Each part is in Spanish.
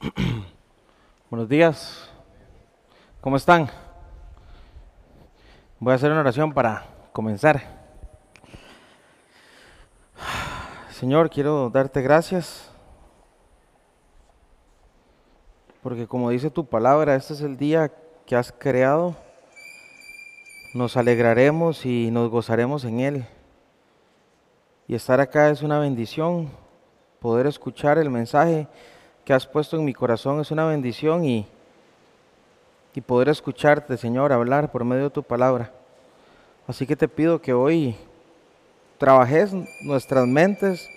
Buenos días. ¿Cómo están? Voy a hacer una oración para comenzar. Señor, quiero darte gracias porque como dice tu palabra, este es el día que has creado. Nos alegraremos y nos gozaremos en él. Y estar acá es una bendición. Poder escuchar el mensaje que has puesto en mi corazón es una bendición y, y poder escucharte, Señor, hablar por medio de tu palabra. Así que te pido que hoy trabajes nuestras mentes,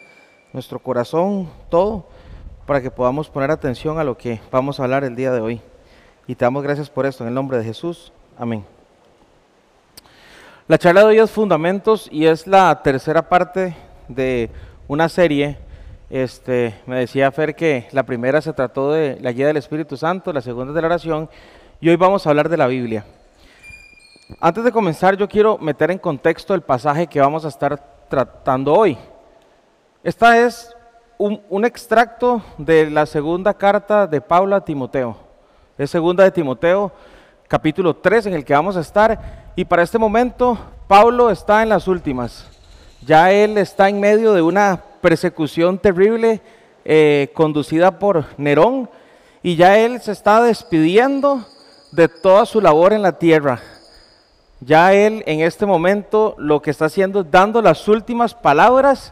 nuestro corazón, todo, para que podamos poner atención a lo que vamos a hablar el día de hoy. Y te damos gracias por esto, en el nombre de Jesús. Amén. La charla de hoy es Fundamentos y es la tercera parte de una serie este, me decía Fer que la primera se trató de la guía del Espíritu Santo, la segunda de la oración, y hoy vamos a hablar de la Biblia. Antes de comenzar, yo quiero meter en contexto el pasaje que vamos a estar tratando hoy. Esta es un, extracto de la segunda carta de Pablo a Timoteo. Es segunda de Timoteo, capítulo 3, en el que vamos a estar. Y para este momento, Pablo está en las últimas. Ya él está en medio de una persecución terrible eh, conducida por Nerón y ya él se está despidiendo de toda su labor en la tierra. Ya él en este momento lo que está haciendo es dando las últimas palabras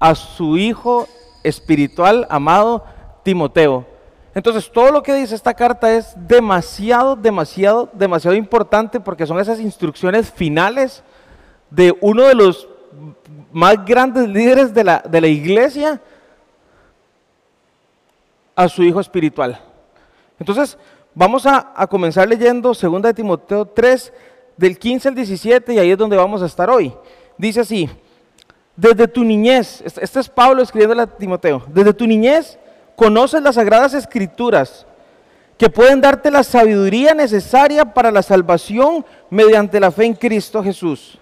a su hijo espiritual amado Timoteo. Entonces todo lo que dice esta carta es demasiado, demasiado, demasiado importante porque son esas instrucciones finales de uno de los más grandes líderes de la, de la iglesia a su hijo espiritual. Entonces, vamos a, a comenzar leyendo 2 de Timoteo 3, del 15 al 17, y ahí es donde vamos a estar hoy. Dice así, desde tu niñez, este, es Pablo escribiéndole a Timoteo, desde tu niñez conoces las sagradas escrituras que pueden darte la sabiduría necesaria para la salvación mediante la fe en Cristo Jesús.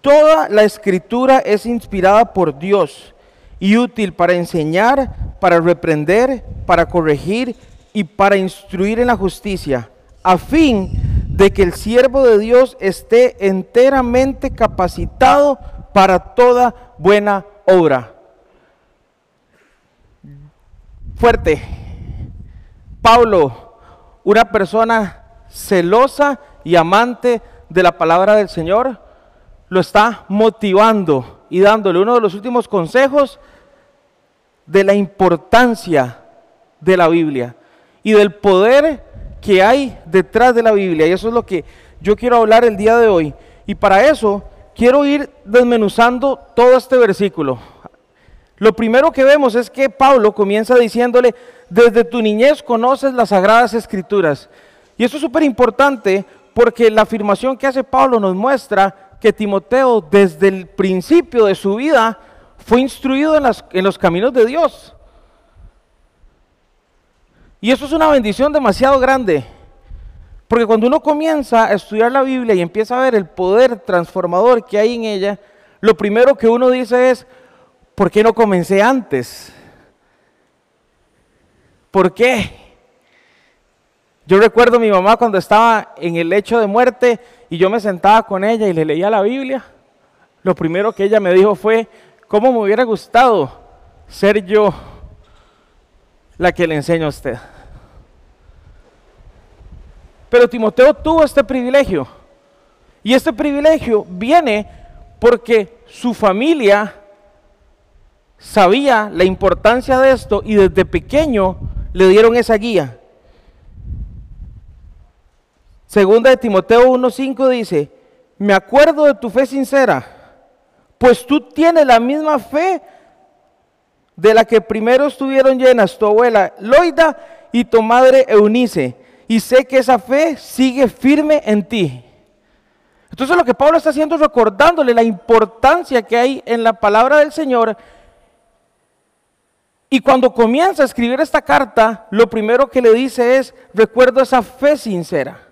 Toda la escritura es inspirada por Dios y útil para enseñar, para reprender, para corregir y para instruir en la justicia, a fin de que el siervo de Dios esté enteramente capacitado para toda buena obra. Fuerte. Pablo, una persona celosa y amante de la palabra del Señor, lo está motivando y dándole uno de los últimos consejos de la importancia de la Biblia y del poder que hay detrás de la Biblia. Y eso es lo que yo quiero hablar el día de hoy. Y para eso quiero ir desmenuzando todo este versículo. Lo primero que vemos es que Pablo comienza diciéndole, desde tu niñez conoces las sagradas escrituras. Y eso es súper importante porque la afirmación que hace Pablo nos muestra que Timoteo desde el principio de su vida fue instruido en, los caminos de Dios. Y eso es una bendición demasiado grande. Porque cuando uno comienza a estudiar la Biblia y empieza a ver el poder transformador que hay en ella, lo primero que uno dice es, ¿por qué no comencé antes? ¿Por qué? Yo recuerdo a mi mamá cuando estaba en el lecho de muerte y yo me sentaba con ella y le leía la Biblia, lo primero que ella me dijo fue, ¿cómo me hubiera gustado ser yo la que le enseño a usted? Pero Timoteo tuvo este privilegio. Y este privilegio viene porque su familia sabía la importancia de esto y desde pequeño le dieron esa guía. Segunda de Timoteo 1.5 dice, me acuerdo de tu fe sincera, pues tú tienes la misma fe de la que primero estuvieron llenas tu abuela Loida y tu madre Eunice, y sé que esa fe sigue firme en ti. Entonces lo que Pablo está haciendo es recordándole la importancia que hay en la palabra del Señor. Y cuando comienza a escribir esta carta, lo primero que le dice es, recuerdo esa fe sincera.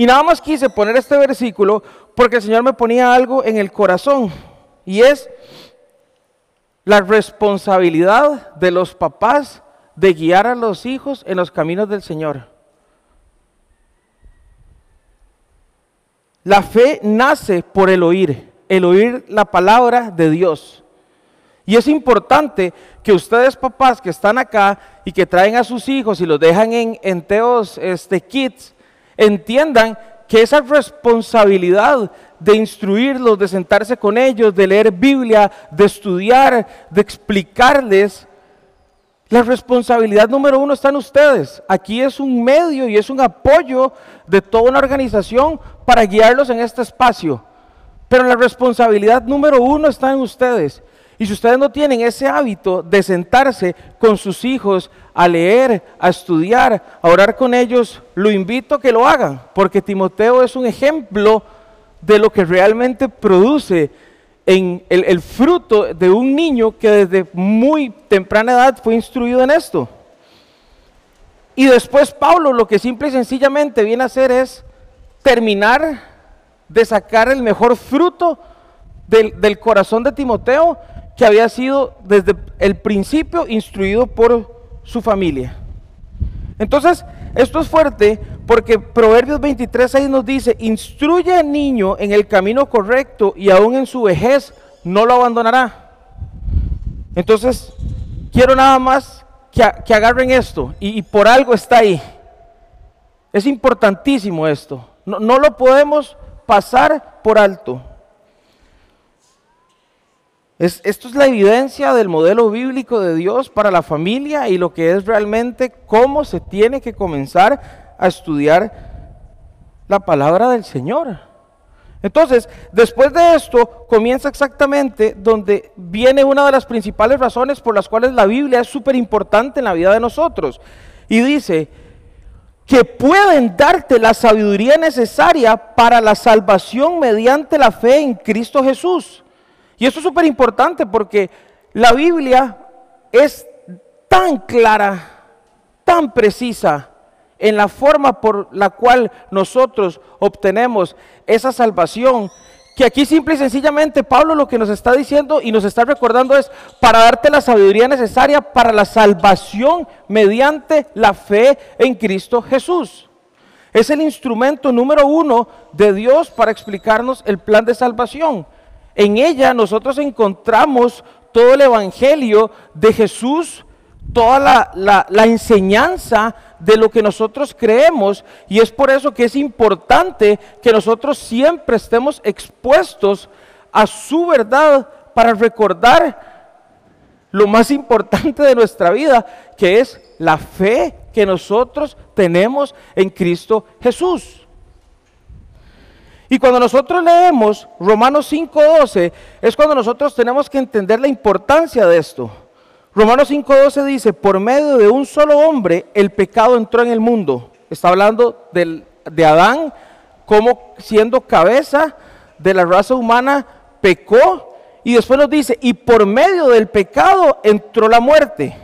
Y nada más quise poner este versículo porque el Señor me ponía algo en el corazón y es la responsabilidad de los papás de guiar a los hijos en los caminos del Señor. La fe nace por el oír, el oír la palabra de Dios. Y es importante que ustedes papás que están acá y que traen a sus hijos y los dejan en, en Teos este, Kids, entiendan que esa responsabilidad de instruirlos, de sentarse con ellos, de leer Biblia, de estudiar, de explicarles, la responsabilidad número uno está en ustedes. Aquí es un medio y es un apoyo de toda una organización para guiarlos en este espacio. Pero la responsabilidad número uno está en ustedes. Y si ustedes no tienen ese hábito de sentarse con sus hijos a leer, a estudiar, a orar con ellos, lo invito a que lo hagan, porque Timoteo es un ejemplo de lo que realmente produce en el, fruto de un niño que desde muy temprana edad fue instruido en esto. Y después Pablo lo que simple y sencillamente viene a hacer es terminar de sacar el mejor fruto del, del corazón de Timoteo que había sido desde el principio instruido por su familia. Entonces, esto es fuerte porque Proverbios 23, 6 nos dice, instruye al niño en el camino correcto y aún en su vejez no lo abandonará. Entonces, quiero nada más que, que agarren esto y, por algo está ahí. Es importantísimo esto. No, no lo podemos pasar por alto esto es la evidencia del modelo bíblico de Dios para la familia y lo que es realmente cómo se tiene que comenzar a estudiar la palabra del Señor. Entonces, después de esto, comienza exactamente donde viene una de las principales razones por las cuales la Biblia es súper importante en la vida de nosotros. Y dice que pueden darte la sabiduría necesaria para la salvación mediante la fe en Cristo Jesús. Y esto es súper importante porque la Biblia es tan clara, tan precisa en la forma por la cual nosotros obtenemos esa salvación, que aquí simple y sencillamente Pablo lo que nos está diciendo y nos está recordando es para darte la sabiduría necesaria para la salvación mediante la fe en Cristo Jesús. Es el instrumento número uno de Dios para explicarnos el plan de salvación. En ella nosotros encontramos todo el Evangelio de Jesús, toda la, enseñanza de lo que nosotros creemos y es por eso que es importante que nosotros siempre estemos expuestos a su verdad para recordar lo más importante de nuestra vida, que es la fe que nosotros tenemos en Cristo Jesús. Y cuando nosotros leemos Romanos 5.12, es cuando nosotros tenemos que entender la importancia de esto. Romanos 5.12 dice, por medio de un solo hombre el pecado entró en el mundo. Está hablando de Adán como siendo cabeza de la raza humana, pecó. Y después nos dice, y por medio del pecado entró la muerte.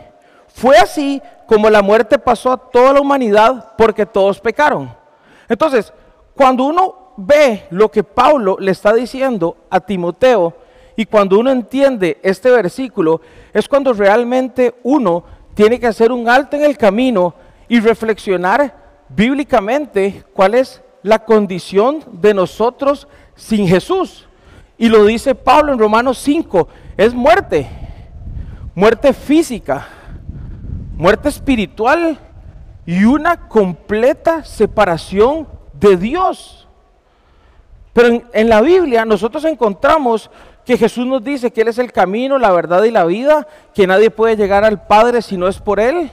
Fue así como la muerte pasó a toda la humanidad porque todos pecaron. Entonces, cuando uno ve lo que Pablo le está diciendo a Timoteo y cuando uno entiende este versículo, es cuando realmente uno tiene que hacer un alto en el camino y reflexionar bíblicamente cuál es la condición de nosotros sin Jesús. Y lo dice Pablo en Romanos 5, es muerte, muerte física, muerte espiritual y una completa separación de Dios. Pero en, la Biblia nosotros encontramos que Jesús nos dice que Él es el camino, la verdad y la vida, que nadie puede llegar al Padre si no es por Él.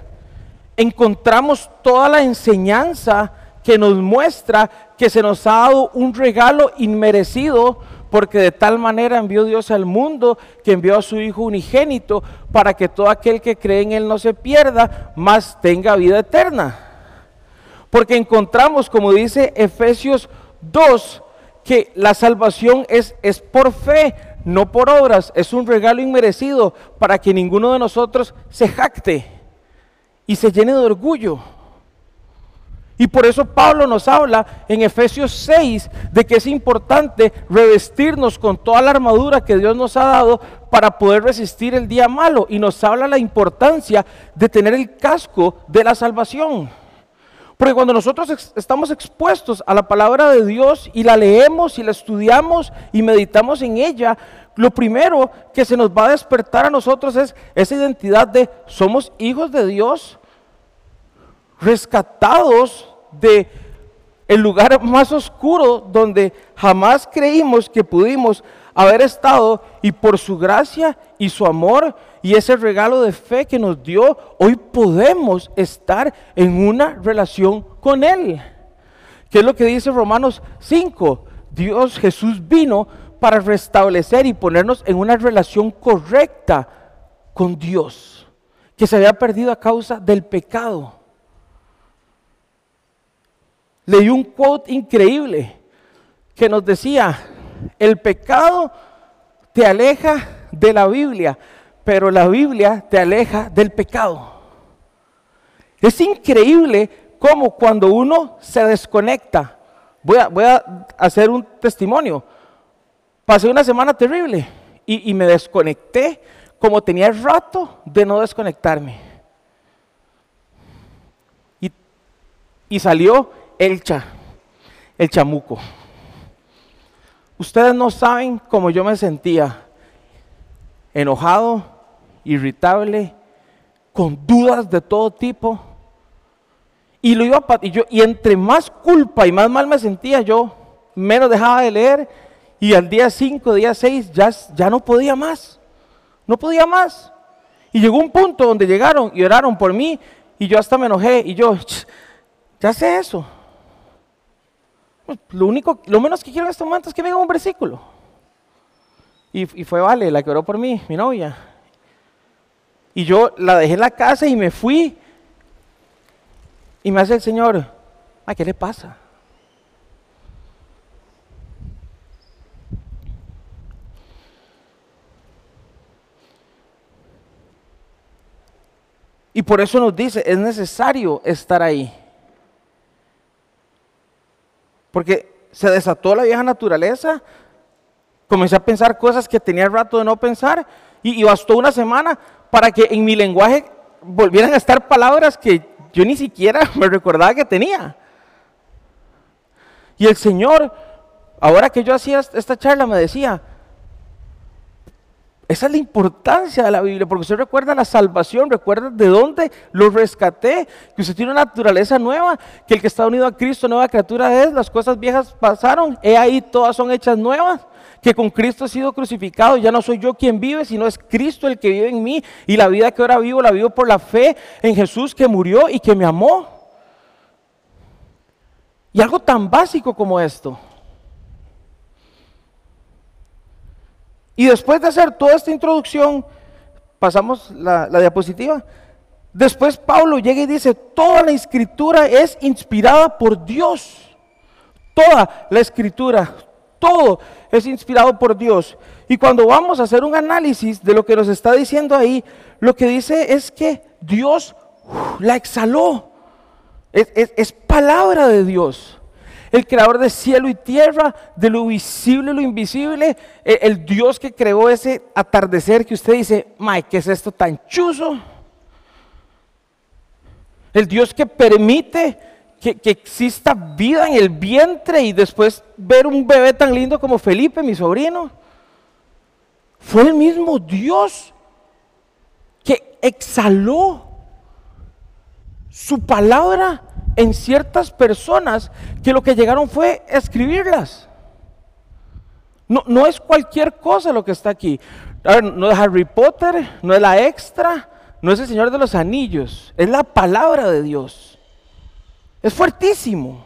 Encontramos toda la enseñanza que nos muestra que se nos ha dado un regalo inmerecido, porque de tal manera envió Dios al mundo que envió a su Hijo unigénito para que todo aquel que cree en Él no se pierda, mas tenga vida eterna. Porque encontramos, como dice Efesios 2, que la salvación es, es por fe, no por obras, es un regalo inmerecido para que ninguno de nosotros se jacte y se llene de orgullo. Y por eso Pablo nos habla en Efesios 6 de que es importante revestirnos con toda la armadura que Dios nos ha dado para poder resistir el día malo. Y nos habla la importancia de tener el casco de la salvación. Porque cuando nosotros estamos expuestos a la palabra de Dios y la leemos y la estudiamos y meditamos en ella, lo primero que se nos va a despertar a nosotros es esa identidad de somos hijos de Dios, rescatados de el lugar más oscuro donde jamás creímos que pudimos haber estado y por su gracia y su amor y ese regalo de fe que nos dio, hoy podemos estar en una relación con Él. ¿Qué es lo que dice Romanos 5? Dios Jesús vino para restablecer y ponernos en una relación correcta con Dios, que se había perdido a causa del pecado. Leí un quote increíble que nos decía, el pecado te aleja de la Biblia, pero la Biblia te aleja del pecado. Es increíble cómo cuando uno se desconecta, voy a, hacer un testimonio, pasé una semana terrible y, y me desconecté como tenía el rato de no desconectarme. Y, y salió Elcha, el chamuco. Ustedes no saben cómo yo me sentía, enojado, irritable, con dudas de todo tipo. Y, lo iba y, yo, y entre más culpa y más mal me sentía yo, menos dejaba de leer. Y al día 5, día 6, ya, ya no podía más. No podía más. Y llegó un punto donde llegaron y oraron por mí. Y yo hasta me enojé. Y yo, ya sé eso. Pues, lo único, lo menos que quiero en este momento es que me un versículo. Y, fue Vale la que oró por mí, mi novia. Y yo la dejé en la casa y me fui. Y me hace el Señor, ¿a qué le pasa? Y por eso nos dice, es necesario estar ahí. Porque se desató la vieja naturaleza, comencé a pensar cosas que tenía rato de no pensar y, bastó una semana para que en mi lenguaje volvieran a estar palabras que yo ni siquiera me recordaba que tenía. Y el Señor, ahora que yo hacía esta charla, me decía, esa es la importancia de la Biblia, porque usted recuerda la salvación, recuerda de dónde lo rescaté, que usted tiene una naturaleza nueva, que el que está unido a Cristo, nueva criatura es, las cosas viejas pasaron, he ahí todas son hechas nuevas, que con Cristo he sido crucificado, ya no soy yo quien vive, sino es Cristo el que vive en mí, y la vida que ahora vivo la vivo por la fe en Jesús que murió y que me amó. Y algo tan básico como esto. Y después de hacer toda esta introducción, pasamos la, diapositiva. Después Pablo llega y dice, toda la escritura es inspirada por Dios. Toda la escritura, todo es inspirado por Dios. Y cuando vamos a hacer un análisis de lo que nos está diciendo ahí, lo que dice es que Dios la exhaló. es palabra de Dios el creador de cielo y tierra, de lo visible y lo invisible, e, el, Dios que creó ese atardecer que usted dice, Mike, ¿qué es esto tan chuzo? El Dios que permite que, exista vida en el vientre y después ver un bebé tan lindo como Felipe, mi sobrino. Fue el mismo Dios que exhaló su palabra en ciertas personas que lo que llegaron fue escribirlas. No, no es cualquier cosa lo que está aquí. no es Harry Potter, no es la extra, no es el Señor de los Anillos, es la palabra de Dios. Es fuertísimo.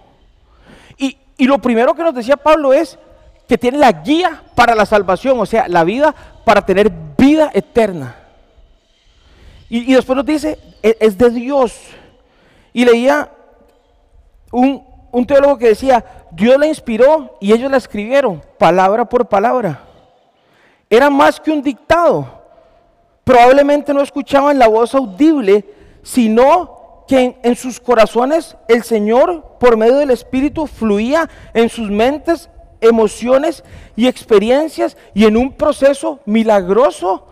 Y, y lo primero que nos decía Pablo es que tiene la guía para la salvación, o sea, la vida para tener vida eterna. Y, y después nos dice, es, es de Dios. Y leía un, teólogo que decía, Dios la inspiró y ellos la escribieron, palabra por palabra. Era más que un dictado. Probablemente no escuchaban la voz audible, sino que en, sus corazones el Señor, por medio del Espíritu, fluía en sus mentes, emociones y experiencias y en un proceso milagroso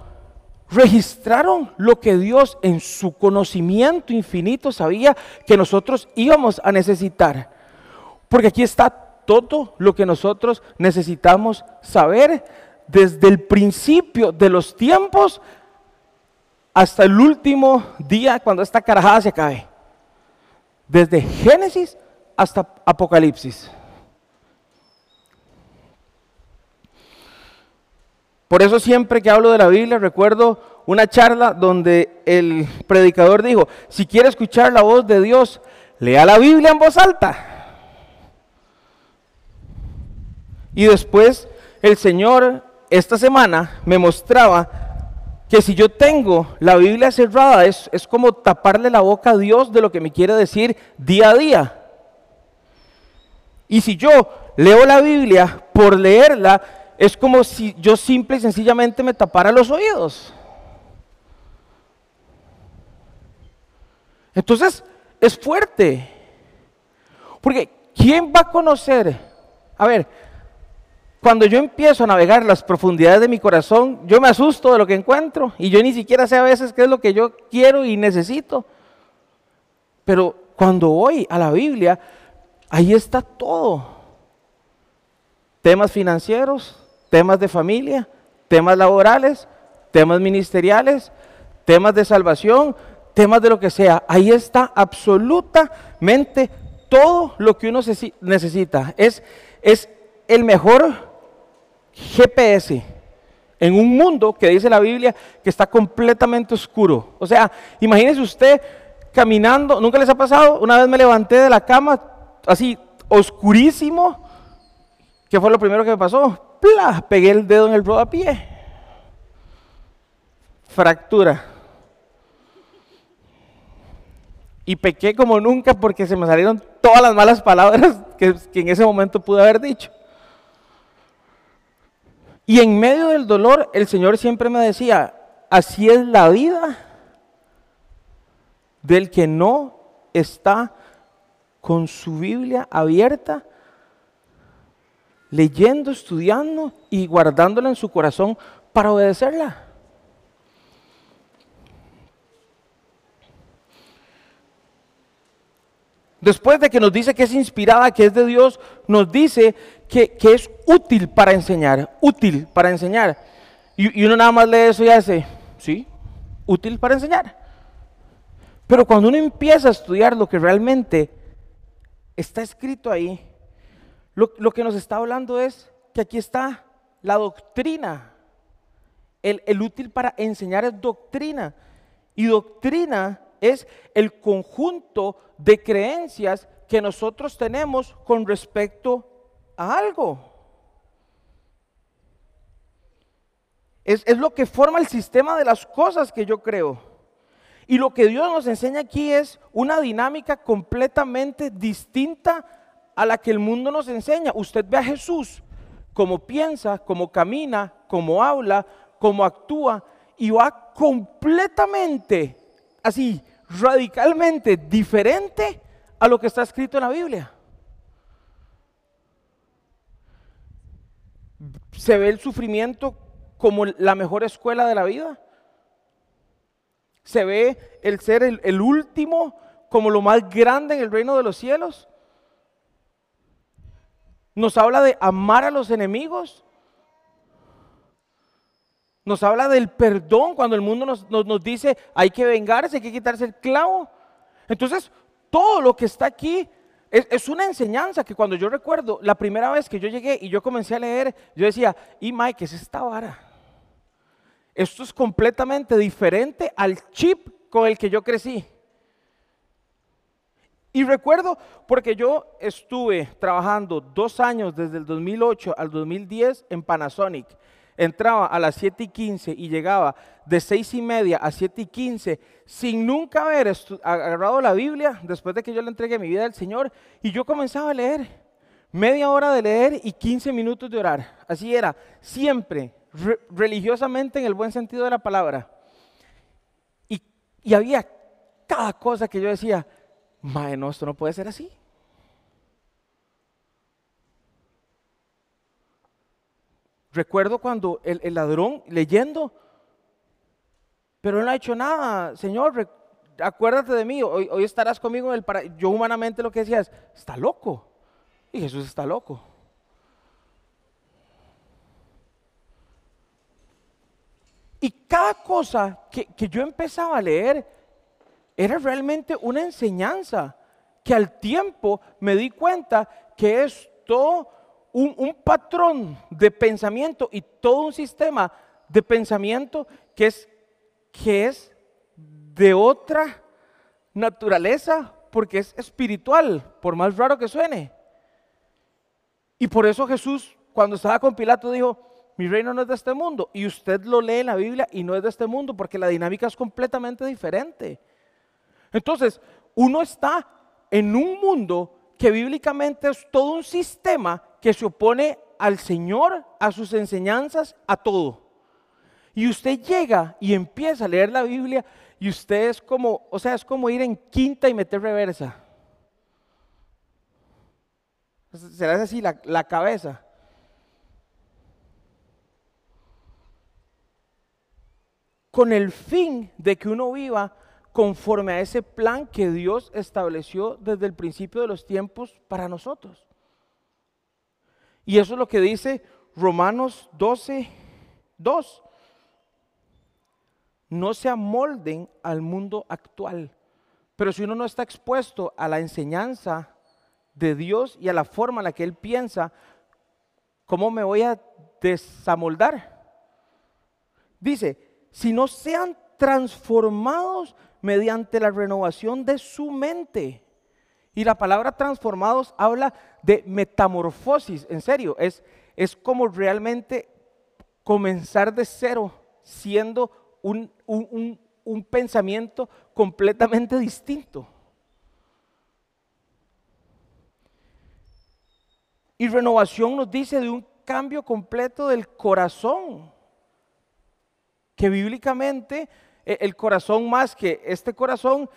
registraron lo que Dios en su conocimiento infinito sabía que nosotros íbamos a necesitar. Porque aquí está todo lo que nosotros necesitamos saber desde el principio de los tiempos hasta el último día cuando esta carajada se acabe. Desde Génesis hasta Apocalipsis. Por eso siempre que hablo de la Biblia recuerdo una charla donde el predicador dijo, si quiere escuchar la voz de Dios, lea la Biblia en voz alta. Y después el Señor esta semana me mostraba que si yo tengo la Biblia cerrada es, es como taparle la boca a Dios de lo que me quiere decir día a día. Y si yo leo la Biblia por leerla, es como si yo simple y sencillamente me tapara los oídos. Entonces, es fuerte. Porque, ¿quién va a conocer? A ver, cuando yo empiezo a navegar las profundidades de mi corazón, yo me asusto de lo que encuentro y yo ni siquiera sé a veces qué es lo que yo quiero y necesito. Pero cuando voy a la Biblia, ahí está todo. Temas financieros, temas de familia, temas laborales, temas ministeriales, temas de salvación, temas de lo que sea. Ahí está absolutamente todo lo que uno necesita. Es, es el mejor GPS en un mundo que dice la Biblia que está completamente oscuro. O sea, imagínese usted caminando, ¿nunca les ha pasado? Una vez me levanté de la cama así oscurísimo. ¿Qué fue lo primero que me pasó? ¡Pla! Pegué el dedo en el rodapié. Fractura. Y pequé como nunca porque se me salieron todas las malas palabras que en ese momento pude haber dicho. Y en medio del dolor, el Señor siempre me decía, así es la vida del que no está con su Biblia abierta, leyendo, estudiando y guardándola en su corazón para obedecerla. Después de que nos dice que es inspirada, que es de Dios, nos dice que, es útil para enseñar, útil para enseñar. Y, uno nada más lee eso y hace, sí, útil para enseñar. Pero cuando uno empieza a estudiar lo que realmente está escrito ahí, lo, que nos está hablando es que aquí está la doctrina. El, el útil para enseñar es doctrina. Y doctrina es el conjunto de creencias que nosotros tenemos con respecto a algo. Es, lo que forma el sistema de las cosas que yo creo. Y lo que Dios nos enseña aquí es una dinámica completamente distinta a la que el mundo nos enseña. Usted ve a Jesús como piensa, como camina, como habla, como actúa y va completamente así, radicalmente diferente a lo que está escrito en la Biblia. Se ve el sufrimiento como la mejor escuela de la vida. Se ve el ser el, último como lo más grande en el reino de los cielos. Nos habla de amar a los enemigos. Nos habla del perdón cuando el mundo nos, nos, dice hay que vengarse, hay que quitarse el clavo. Entonces, todo lo que está aquí es, una enseñanza que cuando yo recuerdo la primera vez que yo llegué y yo comencé a leer, yo decía, y Mike, ¿qué es esta vara? Esto es completamente diferente al chip con el que yo crecí. Y recuerdo porque yo estuve trabajando dos años desde el 2008 al 2010 en Panasonic entraba a las 7 y 15 y llegaba de 6 y media a 7 y 15 sin nunca haber agarrado la Biblia después de que yo le entregué mi vida al Señor y yo comenzaba a leer. Media hora de leer y 15 minutos de orar. Así era, siempre, religiosamente en el buen sentido de la palabra. Y, y había cada cosa que yo decía, mae, no, esto no puede ser así. Recuerdo cuando el, ladrón leyendo, pero él no ha hecho nada, Señor, acuérdate de mí, hoy, estarás conmigo en el paraíso. Yo humanamente lo que decía es, está loco. Y Jesús está loco. Y cada cosa que, yo empezaba a leer era realmente una enseñanza que al tiempo me di cuenta que es un, patrón de pensamiento y todo un sistema de pensamiento que es, que es de otra naturaleza porque es espiritual, por más raro que suene. Y por eso Jesús, cuando estaba con Pilato, dijo, mi reino no es de este mundo. Y usted lo lee en la Biblia y no es de este mundo porque la dinámica es completamente diferente. Entonces, uno está en un mundo que bíblicamente es todo un sistema que se opone al Señor, a sus enseñanzas, a todo. Y usted llega y empieza a leer la Biblia y usted es como, o sea, es como ir en quinta y meter reversa. Será así la, la cabeza. con el fin de que uno viva conforme a ese plan que Dios estableció desde el principio de los tiempos para nosotros. Y eso es lo que dice Romanos 12, 2. No se amolden al mundo actual. Pero si uno no está expuesto a la enseñanza de Dios y a la forma en la que Él piensa, ¿cómo me voy a desamoldar? Dice, sino sean transformados mediante la renovación de su mente. Y la palabra transformados habla de metamorfosis, en serio, es, es como realmente comenzar de cero, siendo un, un pensamiento completamente distinto. Y renovación nos dice de un cambio completo del corazón que bíblicamente e, el corazón más que este corazón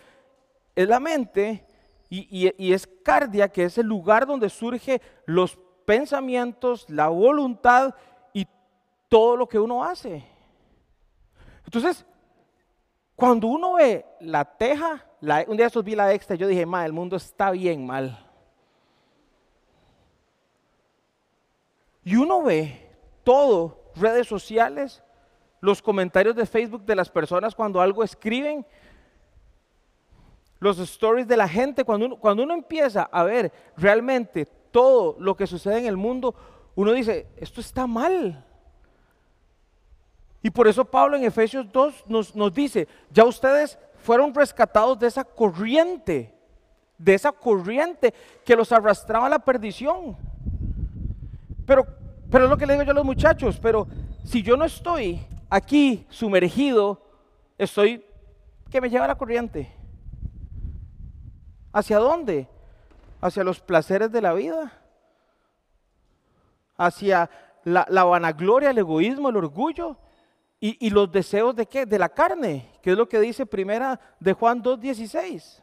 es la mente y, es cardia, que es el lugar donde surgen los pensamientos, la voluntad y todo lo que uno hace. Entonces, cuando uno ve la teja, un día vi la extra, yo dije, ma, el mundo está bien mal. Y uno ve todo, redes sociales, los comentarios de Facebook de las personas cuando algo escriben, los stories de la gente, cuando uno, cuando uno empieza a ver realmente todo lo que sucede en el mundo, uno dice, esto está mal. Y por eso Pablo en Efesios 2 nos, nos dice, ya ustedes fueron rescatados de esa corriente, de esa corriente que los arrastraba a la perdición. Pero, pero es lo que le digo yo a los muchachos, pero si yo no estoy aquí sumergido, estoy que me lleva la corriente. ¿Hacia dónde? Hacia los placeres de la vida. Hacia la, vanagloria, el egoísmo, el orgullo y, los deseos de qué? De la carne, que es lo que dice primera de Juan 2.16.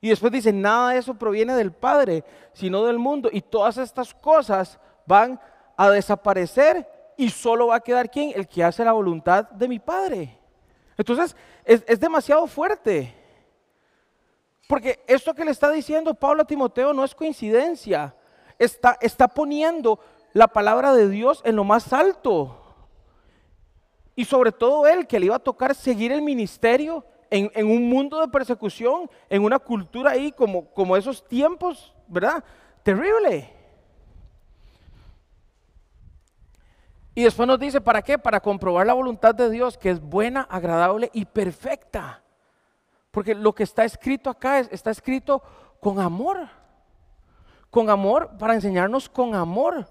Y después dice, nada de eso proviene del Padre, sino del mundo. Y todas estas cosas van a desaparecer y solo va a quedar quién? El que hace la voluntad de mi Padre. Entonces, es, demasiado fuerte. Porque esto que le está diciendo Pablo a Timoteo no es coincidencia. Está, está poniendo la palabra de Dios en lo más alto. Y sobre todo él, que le iba a tocar seguir el ministerio en, en, un mundo de persecución, en una cultura ahí como, como esos tiempos, ¿verdad? Terrible. Y después nos dice, ¿para qué? Para comprobar la voluntad de Dios, que es buena, agradable y perfecta. Porque lo que está escrito acá está escrito con amor. Con amor, para enseñarnos con amor.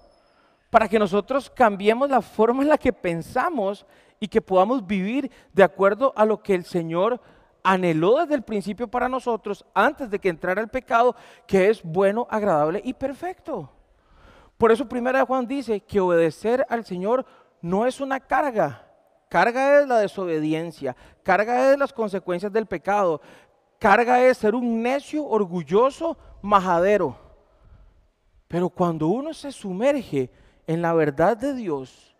Para que nosotros cambiemos la forma en la que pensamos y que podamos vivir de acuerdo a lo que el Señor anheló desde el principio para nosotros, antes de que entrara el pecado, que es bueno, agradable y perfecto. Por eso primera Juan dice que obedecer al Señor no es una carga, carga es la desobediencia, carga es las consecuencias del pecado, carga es ser un necio, orgulloso, majadero. Pero cuando uno se sumerge en la verdad de Dios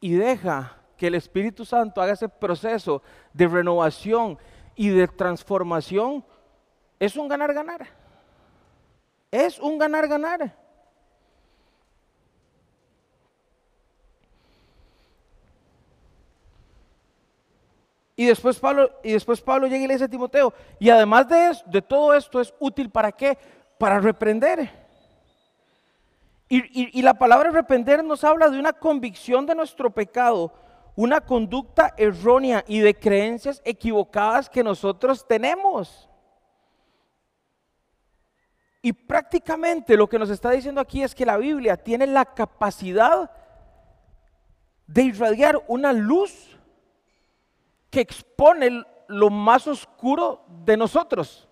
y deja que el Espíritu Santo haga ese proceso de renovación y de transformación, es un ganar-ganar. Es un ganar-ganar. Y después Pablo, y después Pablo llega y le dice a Timoteo, y además de, de todo esto es útil para qué? Para reprender. Y, y la palabra reprender nos habla de una convicción de nuestro pecado, una conducta errónea y de creencias equivocadas que nosotros tenemos. Y prácticamente lo que nos está diciendo aquí es que la Biblia tiene la capacidad de irradiar una luz que expone lo más oscuro de nosotros.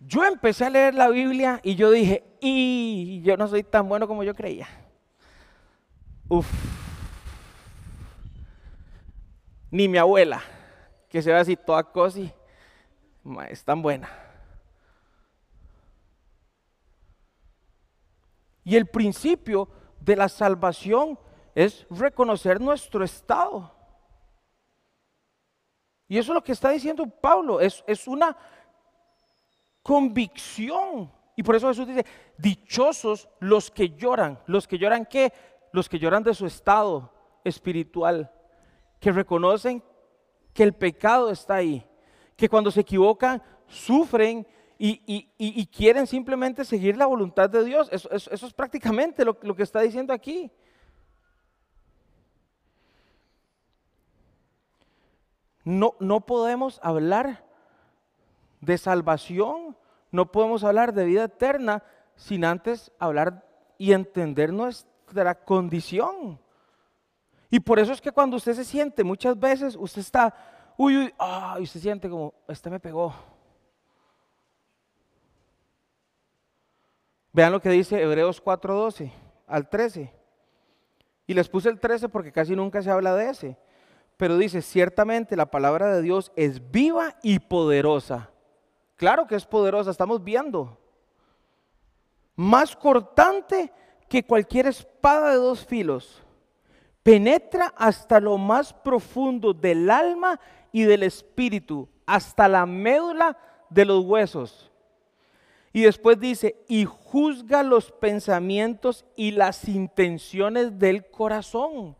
Yo empecé a leer la Biblia y yo dije, y yo no soy tan bueno como yo creía. Uf. Ni mi abuela, que se ve así toda cosi, es tan buena. Y el principio de la salvación es reconocer nuestro estado. Y eso es lo que está diciendo Pablo, es, es una convicción. Y por eso Jesús dice, dichosos los que lloran. ¿Los que lloran qué? Los que lloran de su estado espiritual, que reconocen que el pecado está ahí, que cuando se equivocan sufren y, quieren simplemente seguir la voluntad de Dios. Eso, es prácticamente lo que está diciendo aquí. No, no podemos hablar de salvación, no podemos hablar de vida eterna sin antes hablar y entender nuestra condición. Y por eso es que cuando usted se siente, muchas veces usted está, uy, uy, ah, y usted siente como, este me pegó. Vean lo que dice Hebreos 4:12 al 13. Y les puse el 13 porque casi nunca se habla de ese. Pero dice, ciertamente la palabra de Dios es viva y poderosa. Claro que es poderosa, estamos viendo. Más cortante que cualquier espada de dos filos. Penetra hasta lo más profundo del alma y del espíritu, hasta la médula de los huesos. Y después dice, y juzga los pensamientos y las intenciones del corazón.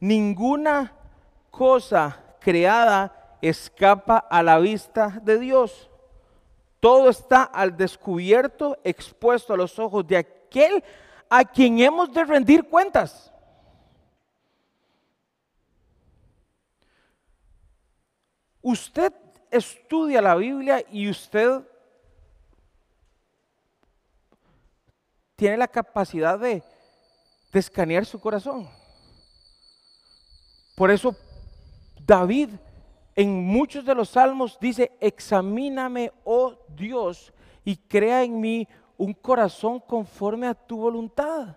Ninguna cosa creada escapa a la vista de Dios. Todo está al descubierto, expuesto a los ojos de aquel a quien hemos de rendir cuentas. Usted estudia la Biblia y usted tiene la capacidad de, escanear su corazón. Por eso David en muchos de los salmos dice, examíname, oh Dios, y crea en mí un corazón conforme a tu voluntad.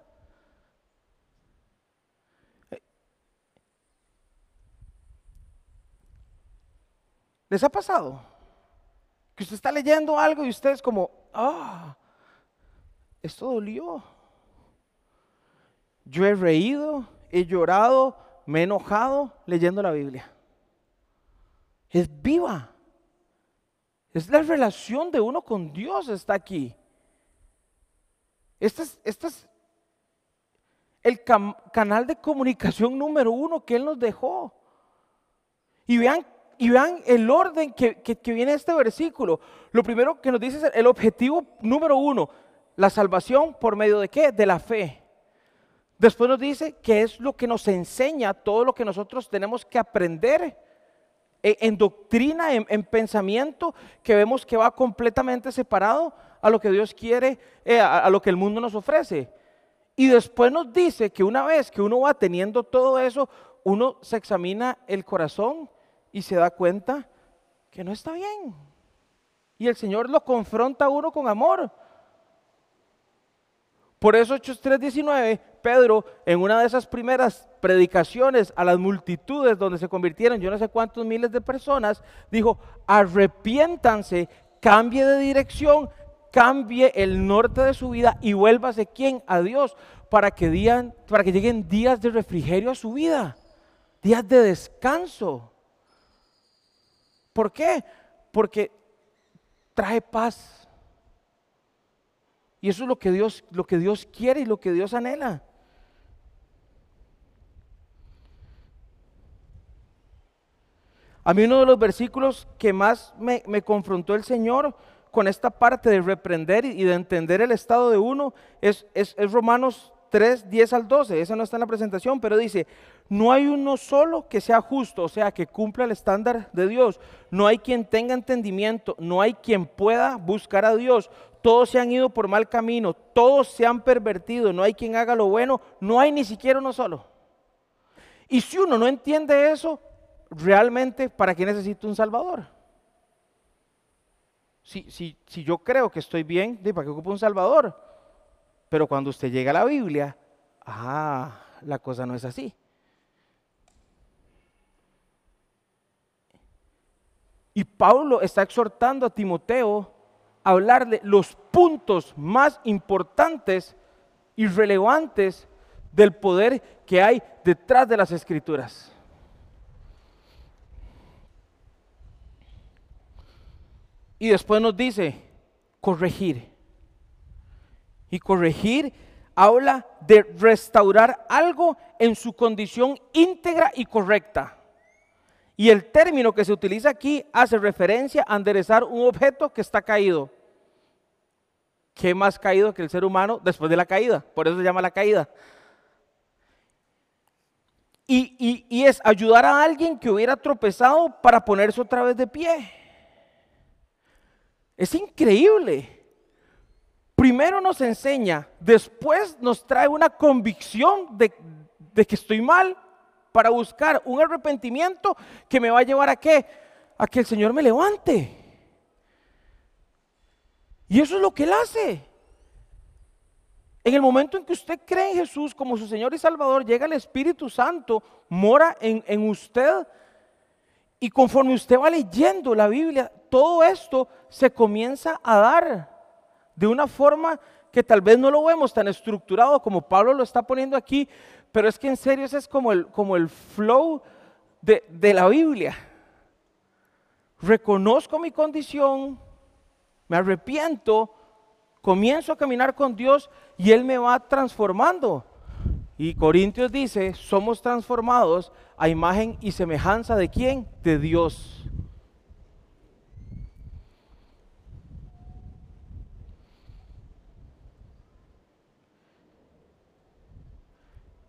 ¿Les ha pasado? Que usted está leyendo algo y usted es como, ah, esto dolió. Yo he reído, he llorado, me he enojado leyendo la Biblia. Es viva. Es la relación de uno con Dios está aquí. Este es, es el canal de comunicación número uno que Él nos dejó. Y vean, y vean el orden que, que viene este versículo. Lo primero que nos dice es el objetivo número uno, la salvación por medio de qué? De la fe. Después nos dice que es lo que nos enseña todo lo que nosotros tenemos que aprender en, doctrina, en, pensamiento, que vemos que va completamente separado a lo que Dios quiere, eh, a, lo que el mundo nos ofrece. Y después nos dice que una vez que uno va teniendo todo eso, uno se examina el corazón y se da cuenta que no está bien. Y el Señor lo confronta a uno con amor. Por eso Hechos 3:19, Pedro en una de esas primeras predicaciones a las multitudes donde se convirtieron yo no sé cuántos miles de personas, dijo, arrepiéntanse, cambie de dirección, cambie el norte de su vida y vuélvase quién? A Dios, para que, digan, para que lleguen días de refrigerio a su vida, días de descanso. ¿Por qué? Porque trae paz. Y eso es lo que Dios, lo que Dios quiere y lo que Dios anhela. A mí uno de los versículos que más me, confrontó el Señor con esta parte de reprender y de entender el estado de uno es, es, es Romanos 3, 10 al 12. Esa no está en la presentación, pero dice, no hay uno solo que sea justo, o sea, que cumpla el estándar de Dios. No hay quien tenga entendimiento, no hay quien pueda buscar a Dios. Todos se han ido por mal camino, todos se han pervertido, no hay quien haga lo bueno, no hay ni siquiera uno solo. Y si uno no entiende eso, realmente, ¿para qué necesito un Salvador? Si, si, si yo creo que estoy bien, ¿para qué ocupo un Salvador? Pero cuando usted llega a la Biblia, ah, la cosa no es así. Y Pablo está exhortando a Timoteo hablarle los puntos más importantes y relevantes del poder que hay detrás de las escrituras. Y después nos dice, corregir. Y corregir habla de restaurar algo en su condición íntegra y correcta. Y el término que se utiliza aquí hace referencia a enderezar un objeto que está caído. ¿Qué más caído que el ser humano después de la caída? Por eso se llama la caída. Y, y es ayudar a alguien que hubiera tropezado para ponerse otra vez de pie. Es increíble primero nos enseña, después nos trae una convicción de, que estoy mal para buscar un arrepentimiento que me va a llevar a qué? A que el Señor me levante. Y eso es lo que Él hace. En el momento en que usted cree en Jesús como su Señor y Salvador, llega el Espíritu Santo, mora en, en usted. Y conforme usted va leyendo la Biblia, todo esto se comienza a dar de una forma que tal vez no lo vemos tan estructurado como Pablo lo está poniendo aquí, pero es que en serio ese es como el, como el flow de, de la Biblia. Reconozco mi condición, me arrepiento, comienzo a caminar con Dios y Él me va transformando. Y Corintios dice, somos transformados a imagen y semejanza de quién? De Dios.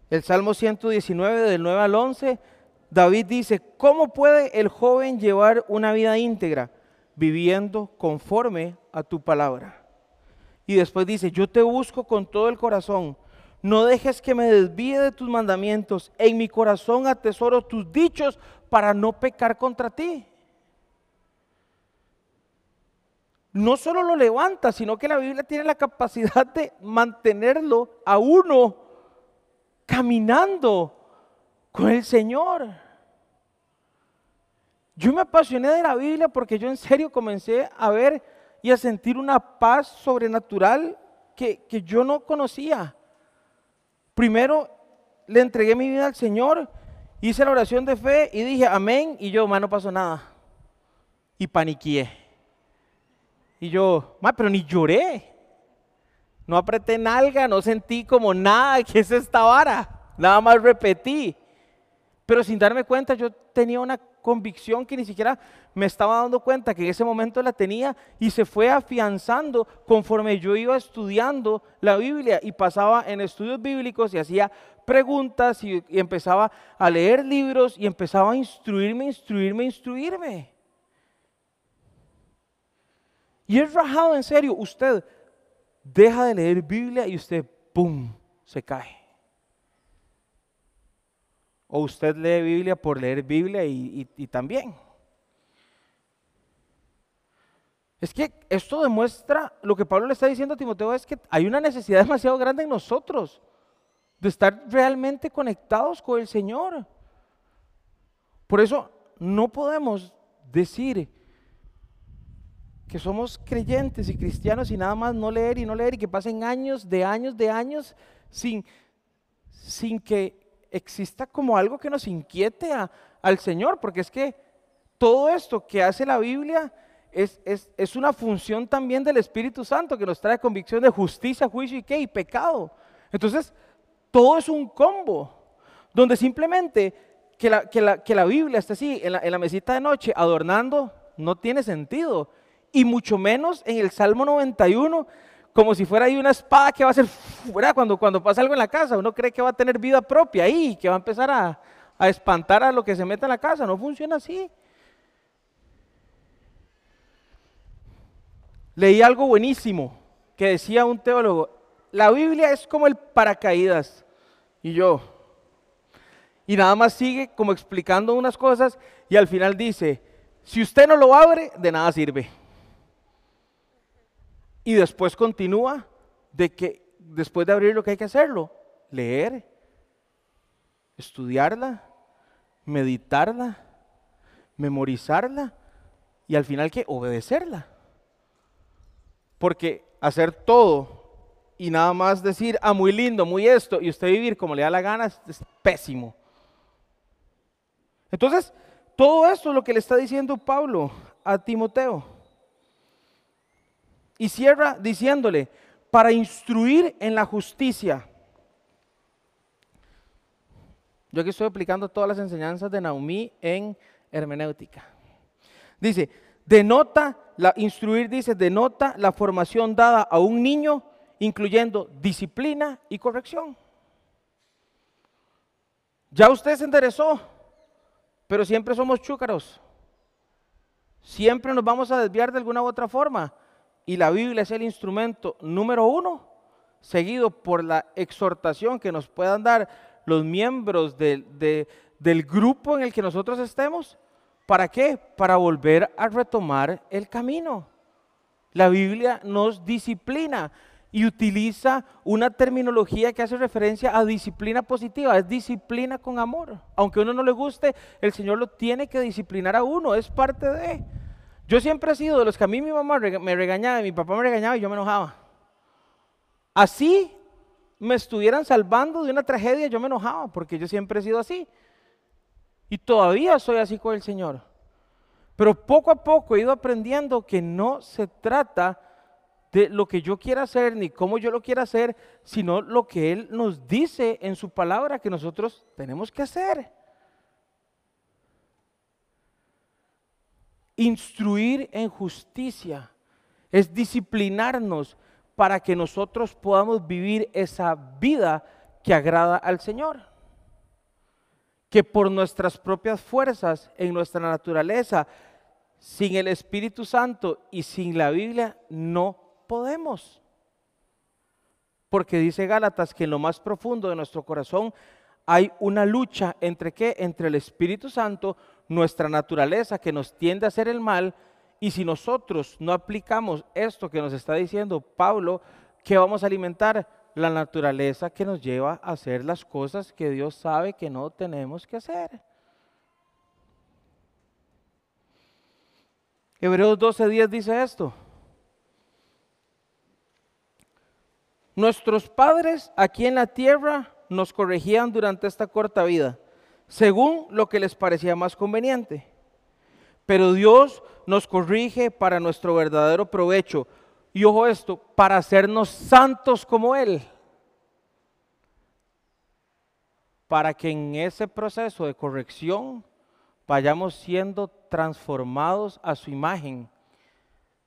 El Salmo 119 del 9 al 11, David dice, ¿cómo puede el joven llevar una vida íntegra? Viviendo conforme a tu palabra. Y después dice, yo te busco con todo el corazón. No dejes que me desvíe de tus mandamientos. En mi corazón atesoro tus dichos para no pecar contra ti. No solo lo levanta, sino que la Biblia tiene la capacidad de mantenerlo a uno caminando con el Señor. Yo me apasioné de la Biblia porque yo en serio comencé a ver y a sentir una paz sobrenatural que, yo no conocía. Primero le entregué mi vida al Señor, hice la oración de fe y dije amén y yo, más no pasó nada. Y paniqué. Y yo, ma, pero ni lloré. No apreté nalga, no sentí como nada, que es esta vara? Nada más repetí. Pero sin darme cuenta yo tenía una convicción que ni siquiera me estaba dando cuenta que en ese momento la tenía y se fue afianzando conforme yo iba estudiando la Biblia y pasaba en estudios bíblicos y hacía preguntas y, empezaba a leer libros y empezaba a instruirme, instruirme, instruirme. Y es rajado en serio, usted deja de leer Biblia y usted, ¡pum!, se cae. O usted lee Biblia por leer Biblia y, también. Es que esto demuestra lo que Pablo le está diciendo a Timoteo, es que hay una necesidad demasiado grande en nosotros de estar realmente conectados con el Señor. Por eso no podemos decir que somos creyentes y cristianos y nada más no leer y no leer y que pasen años de años de años sin, sin que exista como algo que nos inquiete al Señor, porque es que todo esto que hace la Biblia es, es, una función también del Espíritu Santo que nos trae convicción de justicia, juicio y qué, y pecado. Entonces, todo es un combo, donde simplemente que la, que la, que la Biblia esté así en la, en la mesita de noche adornando no tiene sentido. Y mucho menos en el Salmo 91, como si fuera ahí una espada que va a ser, cuando, cuando pasa algo en la casa, uno cree que va a tener vida propia ahí, que va a empezar a, a espantar a lo que se mete en la casa. No funciona así. Leí algo buenísimo que decía un teólogo, la Biblia es como el paracaídas. Y yo, y nada más sigue como explicando unas cosas y al final dice, si usted no lo abre, de nada sirve. Y después continúa de que después de abrir lo que hay que hacerlo, leer, estudiarla, meditarla, memorizarla y al final que obedecerla. Porque hacer todo y nada más decir, ah, muy lindo, muy esto, y usted vivir como le da la gana es, pésimo. Entonces, todo esto es lo que le está diciendo Pablo a Timoteo. Y cierra diciéndole, para instruir en la justicia. Yo aquí estoy aplicando todas las enseñanzas de Naumí en hermenéutica. Dice, denota, la, instruir dice, denota la formación dada a un niño, incluyendo disciplina y corrección. Ya usted se enderezó, pero siempre somos chúcaros. Siempre nos vamos a desviar de alguna u otra forma. Y la Biblia es el instrumento número uno, seguido por la exhortación que nos puedan dar los miembros del grupo en el que nosotros estemos ¿Para qué? Para volver a retomar el camino. La Biblia nos disciplina y utiliza una terminología que hace referencia a disciplina positiva, es disciplina con amor. Aunque a uno no le guste, el Señor lo tiene que disciplinar a uno, es parte de. Yo siempre he sido de los que a mí mi mamá me regañaba mi papá me regañaba y yo me enojaba. Así me estuvieran salvando de una tragedia, yo me enojaba, porque yo siempre he sido así. Y todavía soy así con el Señor. Pero poco a poco he ido aprendiendo que no se trata de lo que yo quiera hacer ni cómo yo lo quiera hacer, sino lo que Él nos dice en su palabra que nosotros tenemos que hacer. Instruir en justicia es disciplinarnos para que nosotros podamos vivir esa vida que agrada al Señor que por nuestras propias fuerzas, en nuestra naturaleza, sin el Espíritu Santo y sin la Biblia, no podemos. Porque dice Gálatas que en lo más profundo de nuestro corazón hay una lucha entre qué? Entre el Espíritu Santo, nuestra naturaleza que nos tiende a hacer el mal, y si nosotros no aplicamos esto que nos está diciendo Pablo, ¿qué vamos a alimentar? la naturaleza que nos lleva a hacer las cosas que Dios sabe que no tenemos que hacer. Hebreos 12:10 dice esto. Nuestros padres aquí en la tierra nos corregían durante esta corta vida, según lo que les parecía más conveniente. Pero Dios nos corrige para nuestro verdadero provecho, y ojo esto, para hacernos santos como Él. Para que en ese proceso de corrección vayamos siendo transformados a su imagen.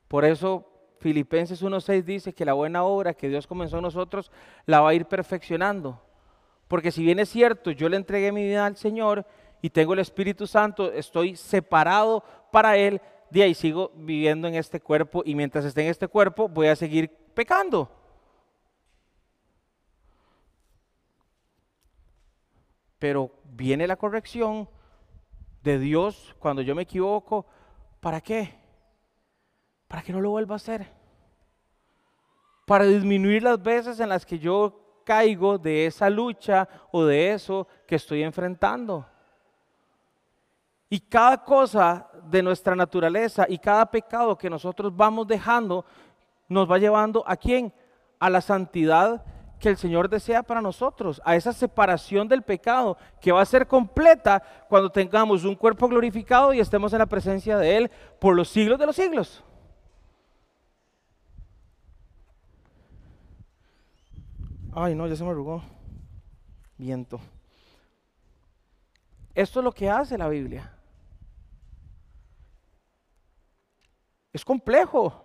Por eso Filipenses 1.6 dice que la buena obra que Dios comenzó en nosotros la va a ir perfeccionando. Porque si bien es cierto, yo le entregué mi vida al Señor y tengo el Espíritu Santo, estoy separado para Él, de ahí sigo viviendo en este cuerpo y mientras esté en este cuerpo voy a seguir pecando. Pero viene la corrección de Dios cuando yo me equivoco. ¿Para qué? para que no lo vuelva a hacer. Para disminuir las veces en las que yo caigo de esa lucha o de eso que estoy enfrentando. Y cada cosa de nuestra naturaleza y cada pecado que nosotros vamos dejando nos va llevando a quién? A la santidad que el Señor desea para nosotros, a esa separación del pecado que va a ser completa cuando tengamos un cuerpo glorificado y estemos en la presencia de Él por los siglos de los siglos. Ay, no, ya se me arrugó. Viento. Esto es lo que hace la Biblia. Es complejo.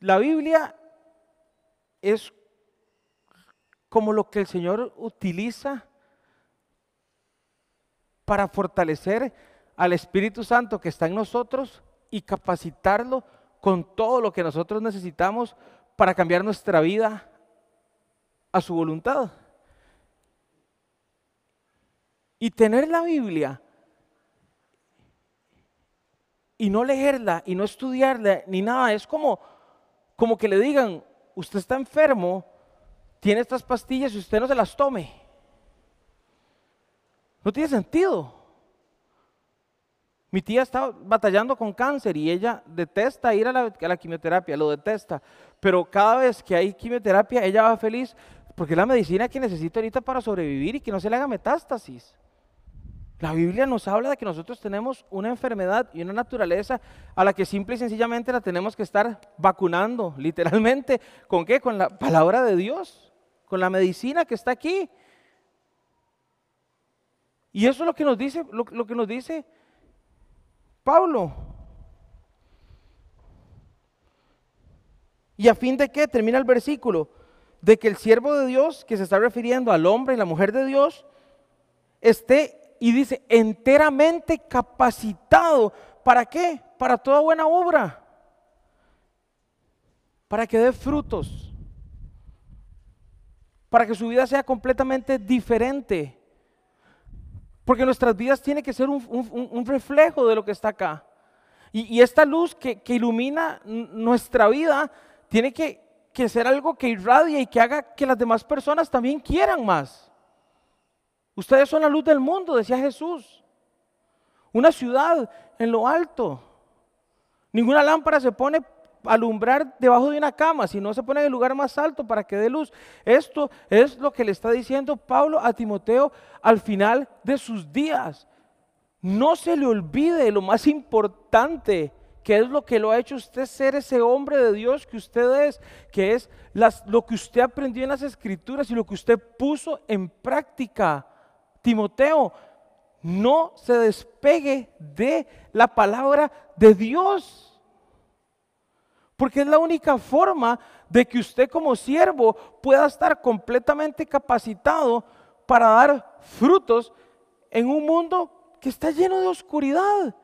La Biblia es como lo que el Señor utiliza para fortalecer al Espíritu Santo que está en nosotros y capacitarlo con todo lo que nosotros necesitamos para cambiar nuestra vida a su voluntad. Y tener la Biblia y no leerla y no estudiarla ni nada es como como que le digan, usted está enfermo, tiene estas pastillas y usted no se las tome. No tiene sentido. Mi tía está batallando con cáncer y ella detesta ir a la, quimioterapia, lo detesta. Pero cada vez que hay quimioterapia, ella va feliz porque es la medicina que necesita ahorita para sobrevivir y que no se le haga metástasis. La Biblia nos habla de que nosotros tenemos una enfermedad y una naturaleza a la que simple y sencillamente la tenemos que estar vacunando, literalmente. ¿Con qué? Con la palabra de Dios, con la medicina que está aquí. Y eso es lo que nos dice, lo que nos dice Pablo. ¿Y a fin de qué? Termina el versículo. De que el siervo de Dios, que se está refiriendo al hombre y la mujer de Dios, esté y dice, enteramente capacitado. ¿Para qué? Para toda buena obra. Para que dé frutos. Para que su vida sea completamente diferente. Porque nuestras vidas tienen que ser un, reflejo de lo que está acá. Y, esta luz que, ilumina nuestra vida tiene que, que ser algo que irradie y que haga que las demás personas también quieran más. Ustedes son la luz del mundo, decía Jesús. Una ciudad en lo alto. Ninguna lámpara se pone alumbrar debajo de una cama, sino se pone en el lugar más alto para que dé luz. Esto es lo que le está diciendo Pablo a Timoteo al final de sus días. No se le olvide lo más importante, que es lo que lo ha hecho usted ser ese hombre de Dios que usted es, que es lo que usted aprendió en las escrituras y lo que usted puso en práctica. Timoteo, no se despegue de la palabra de Dios. Porque es la única forma de que usted como siervo pueda estar completamente capacitado para dar frutos en un mundo que está lleno de oscuridad.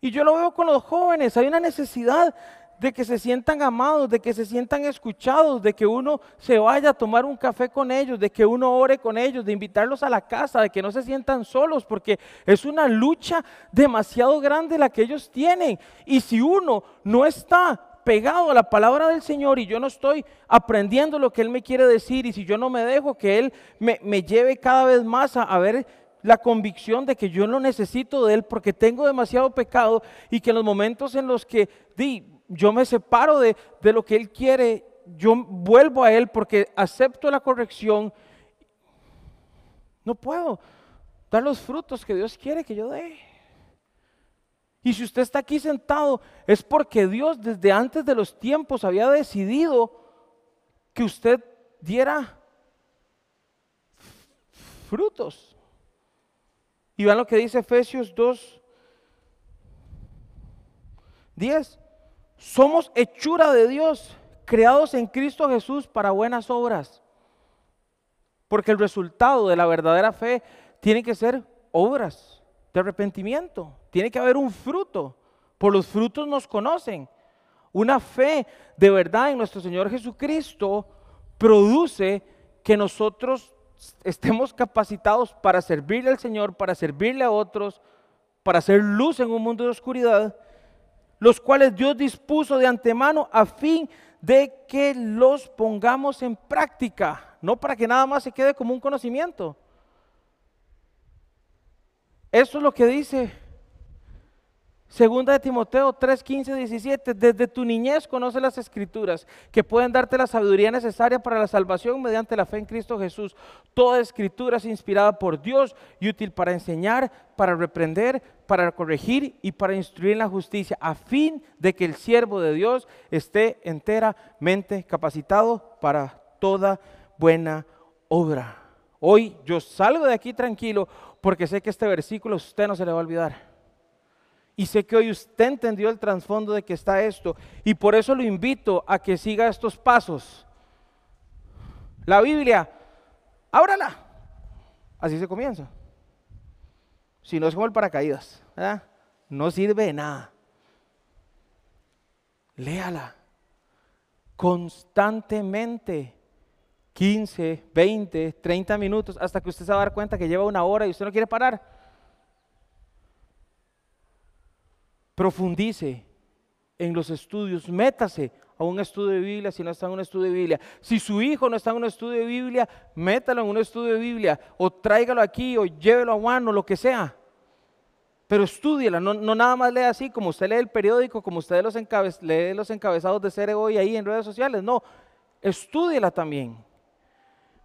Y yo lo veo con los jóvenes, hay una necesidad de que se sientan amados, de que se sientan escuchados, de que uno se vaya a tomar un café con ellos, de que uno ore con ellos, de invitarlos a la casa, de que no se sientan solos, porque es una lucha demasiado grande la que ellos tienen. Y si uno no está pegado a la palabra del Señor y yo no estoy aprendiendo lo que Él me quiere decir y si yo no me dejo que Él me, lleve cada vez más a, ver la convicción de que yo no necesito de Él porque tengo demasiado pecado y que en los momentos en los que di, yo me separo de, lo que Él quiere, yo vuelvo a Él porque acepto la corrección. No puedo dar los frutos que Dios quiere que yo dé. Y si usted está aquí sentado, es porque Dios desde antes de los tiempos había decidido que usted diera frutos. Y vean lo que dice Efesios 2, 10. Somos hechura de Dios, creados en Cristo Jesús para buenas obras. Porque el resultado de la verdadera fe tiene que ser obras de arrepentimiento. Tiene que haber un fruto. Por los frutos nos conocen. Una fe de verdad en nuestro Señor Jesucristo produce que nosotros estemos capacitados para servirle al Señor, para servirle a otros, para hacer luz en un mundo de oscuridad, los cuales Dios dispuso de antemano a fin de que los pongamos en práctica, no para que nada más se quede como un conocimiento. Eso es lo que dice Segunda de Timoteo 3, 15, 17. Desde tu niñez conoce las escrituras que pueden darte la sabiduría necesaria para la salvación mediante la fe en Cristo Jesús. Toda escritura es inspirada por Dios y útil para enseñar, para reprender, para corregir y para instruir en la justicia, a fin de que el siervo de Dios esté enteramente capacitado para toda buena obra. Hoy yo salgo de aquí tranquilo porque sé que este versículo a usted no se le va a olvidar. Y sé que hoy usted entendió el trasfondo de que está esto. Y por eso lo invito a que siga estos pasos. La Biblia, ábrala. Así se comienza. Si no es como el paracaídas, no sirve de nada. Léala constantemente. 15, 20, 30 minutos, hasta que usted se va a dar cuenta que lleva una hora y usted no quiere parar. profundice en los estudios, métase a un estudio de Biblia si no está en un estudio de Biblia. Si su hijo no está en un estudio de Biblia, métalo en un estudio de Biblia o tráigalo aquí o llévelo a Juan o lo que sea. Pero estudiela, no, nada más lea así como usted lee el periódico, como usted lee los encabezados de ser hoy ahí en redes sociales. No, estudiela también.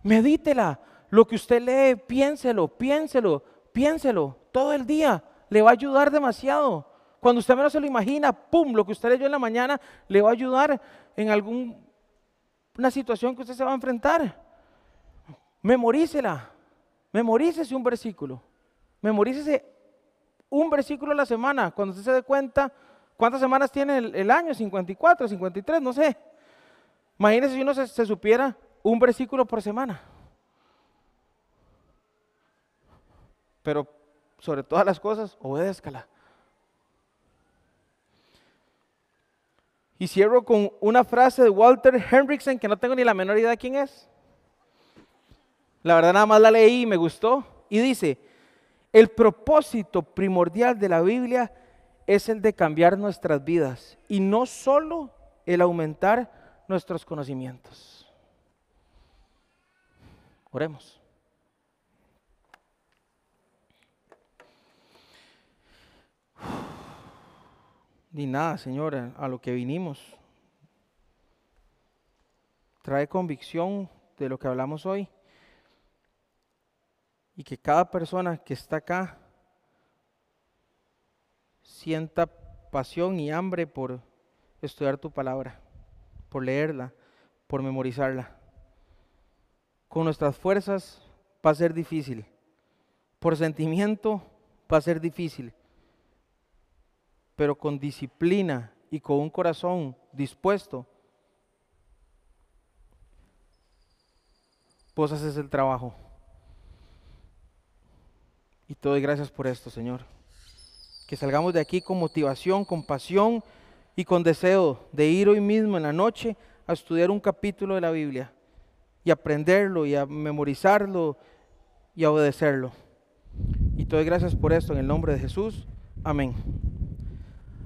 Medítela. Lo que usted lee, piénselo, piénselo, piénselo todo el día. Le va a ayudar demasiado. Cuando usted menos se lo imagina, ¡pum! Lo que usted leyó en la mañana le va a ayudar en alguna situación que usted se va a enfrentar. Memorícela. Memorícese un versículo. Memorícese un versículo a la semana. Cuando usted se dé cuenta, ¿cuántas semanas tiene el, año? 54, 53, no sé. Imagínese si uno se, se supiera un versículo por semana. Pero sobre todas las cosas, obedézcala. Y cierro con una frase de Walter Henriksen que no tengo ni la menor idea de quién es. La verdad nada más la leí y me gustó. Y dice, el propósito primordial de la Biblia es el de cambiar nuestras vidas y no solo el aumentar nuestros conocimientos. Oremos. ni nada, Señor, a lo que vinimos. Trae convicción de lo que hablamos hoy. Y que cada persona que está acá sienta pasión y hambre por estudiar tu palabra, por leerla, por memorizarla. Con nuestras fuerzas va a ser difícil. Por sentimiento va a ser difícil pero con disciplina y con un corazón dispuesto, vos haces el trabajo. Y te doy gracias por esto, Señor. Que salgamos de aquí con motivación, con pasión y con deseo de ir hoy mismo en la noche a estudiar un capítulo de la Biblia y aprenderlo y a memorizarlo y a obedecerlo. Y te doy gracias por esto en el nombre de Jesús. Amén.